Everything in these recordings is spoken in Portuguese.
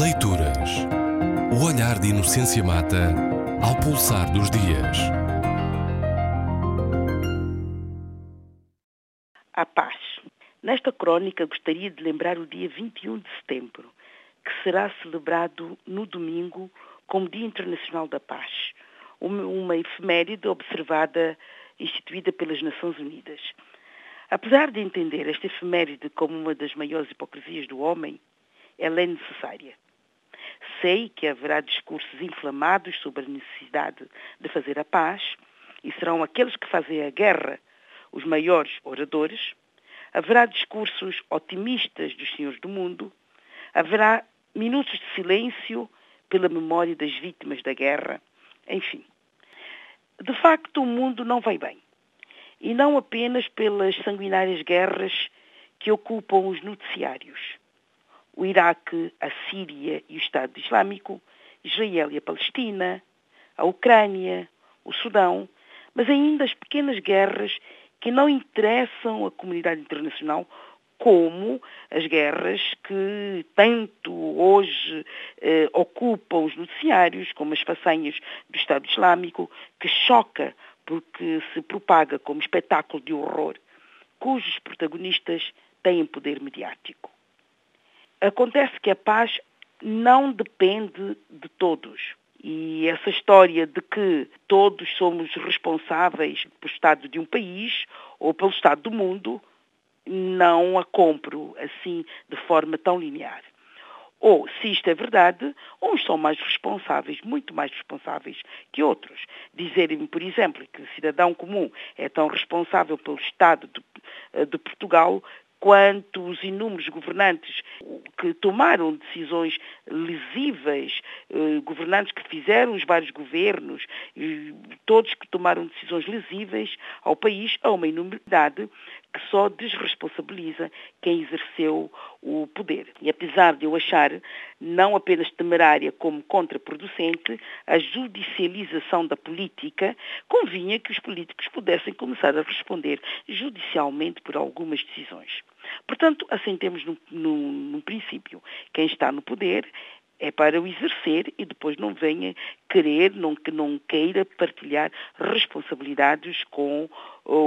Leituras. O olhar de Inocência Mata ao pulsar dos dias. A paz. Nesta crónica gostaria de lembrar o dia 21 de setembro, que será celebrado no domingo como Dia Internacional da Paz, uma efeméride observada, instituída pelas Nações Unidas. Apesar de entender esta efeméride como uma das maiores hipocrisias do homem, ela é necessária. Sei que haverá discursos inflamados sobre a necessidade de fazer a paz, e serão aqueles que fazem a guerra os maiores oradores. Haverá discursos otimistas dos senhores do mundo. Haverá minutos de silêncio pela memória das vítimas da guerra. Enfim. De facto, o mundo não vai bem. E não apenas pelas sanguinárias guerras que ocupam os noticiários o Iraque, a Síria e o Estado Islâmico, Israel e a Palestina, a Ucrânia, o Sudão, mas ainda as pequenas guerras que não interessam a comunidade internacional, como as guerras que tanto hoje eh, ocupam os noticiários, como as façanhas do Estado Islâmico, que choca porque se propaga como espetáculo de horror, cujos protagonistas têm poder mediático. Acontece que a paz não depende de todos. E essa história de que todos somos responsáveis pelo Estado de um país ou pelo Estado do mundo, não a compro assim de forma tão linear. Ou, se isto é verdade, uns são mais responsáveis, muito mais responsáveis que outros. Dizerem, por exemplo, que o cidadão comum é tão responsável pelo Estado de, de Portugal quanto os inúmeros governantes que tomaram decisões lesivas, eh, governantes que fizeram os vários governos, todos que tomaram decisões lesivas ao país, a uma inumeridade que só desresponsabiliza quem exerceu o poder. E apesar de eu achar não apenas temerária como contraproducente a judicialização da política, convinha que os políticos pudessem começar a responder judicialmente por algumas decisões. Portanto, assentemos num, princípio. Quem está no poder é para o exercer e depois não venha querer, não, não queira partilhar responsabilidades com,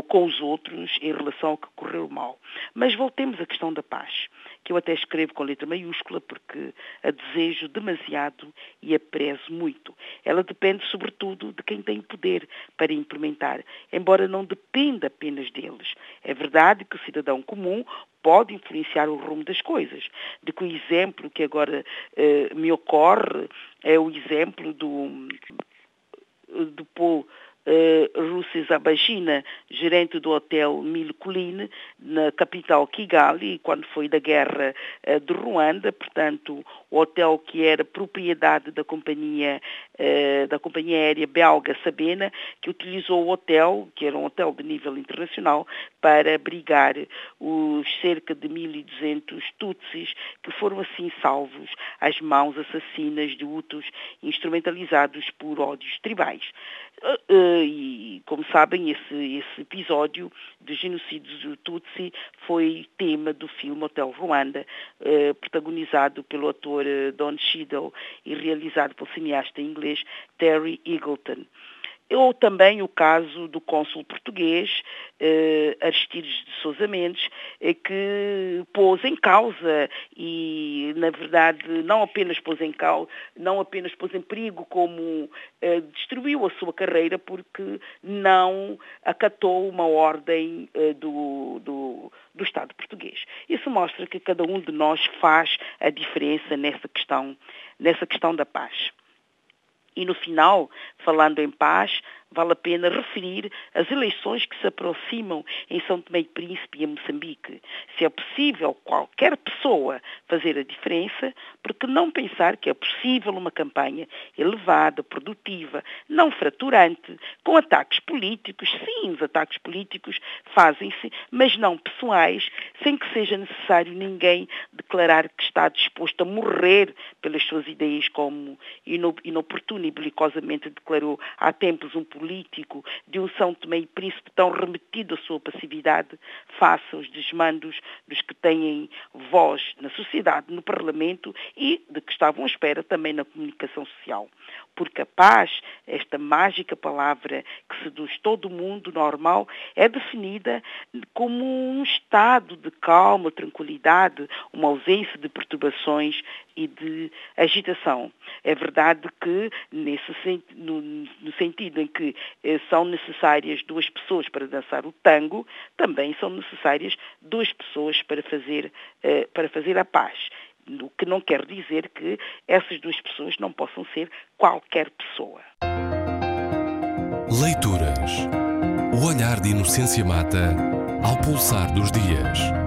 com os outros em relação ao que correu mal. Mas voltemos à questão da paz, que eu até escrevo com letra maiúscula porque a desejo demasiado e a prezo muito. Ela depende sobretudo de quem tem poder para implementar, embora não dependa apenas deles. É verdade que o cidadão comum pode influenciar o rumo das coisas. De que o exemplo que agora eh, me ocorre é o exemplo do, do Paul uh, Rússia Zabagina, gerente do hotel Milcoline, na capital Kigali, quando foi da guerra uh, de Ruanda, portanto, o hotel que era propriedade da companhia, uh, da companhia aérea belga Sabena, que utilizou o hotel, que era um hotel de nível internacional, para abrigar os cerca de 1.200 tutsis que foram assim salvos às mãos assassinas de Hutus instrumentalizados por ódios tribais. Uh, e, como sabem, esse, esse episódio de genocídio do Tutsi foi tema do filme Hotel Ruanda, uh, protagonizado pelo ator Don Cheadle e realizado pelo cineasta inglês Terry Eagleton. Ou também o caso do cônsul português, eh, Aristides de Sousa Mendes, eh, que pôs em causa e, na verdade, não apenas pôs em causa, não apenas pôs em perigo, como eh, destruiu a sua carreira porque não acatou uma ordem eh, do, do, do Estado português. Isso mostra que cada um de nós faz a diferença nessa questão, nessa questão da paz. E no final, falando em paz, vale a pena referir as eleições que se aproximam em São Tomé e Príncipe e em Moçambique. Se é possível qualquer pessoa fazer a diferença, porque não pensar que é possível uma campanha elevada, produtiva, não fraturante, com ataques políticos, sim, os ataques políticos fazem-se, mas não pessoais, sem que seja necessário ninguém declarar que está disposto a morrer pelas suas ideias, como inoportuno e belicosamente declarou há tempos um político de um São Tomé e Príncipe tão remetido à sua passividade face aos desmandos dos que têm voz na sociedade, no Parlamento e de que estavam à espera também na comunicação social. Porque a paz, esta mágica palavra que seduz todo o mundo normal, é definida como um estado de calma, tranquilidade, uma ausência de perturbações e de agitação. É verdade que, nesse, no, no sentido em que eh, são necessárias duas pessoas para dançar o tango, também são necessárias duas pessoas para fazer, eh, para fazer a paz. O que não quer dizer que essas duas pessoas não possam ser qualquer pessoa. Leituras. O olhar de Inocência Mata ao pulsar dos dias.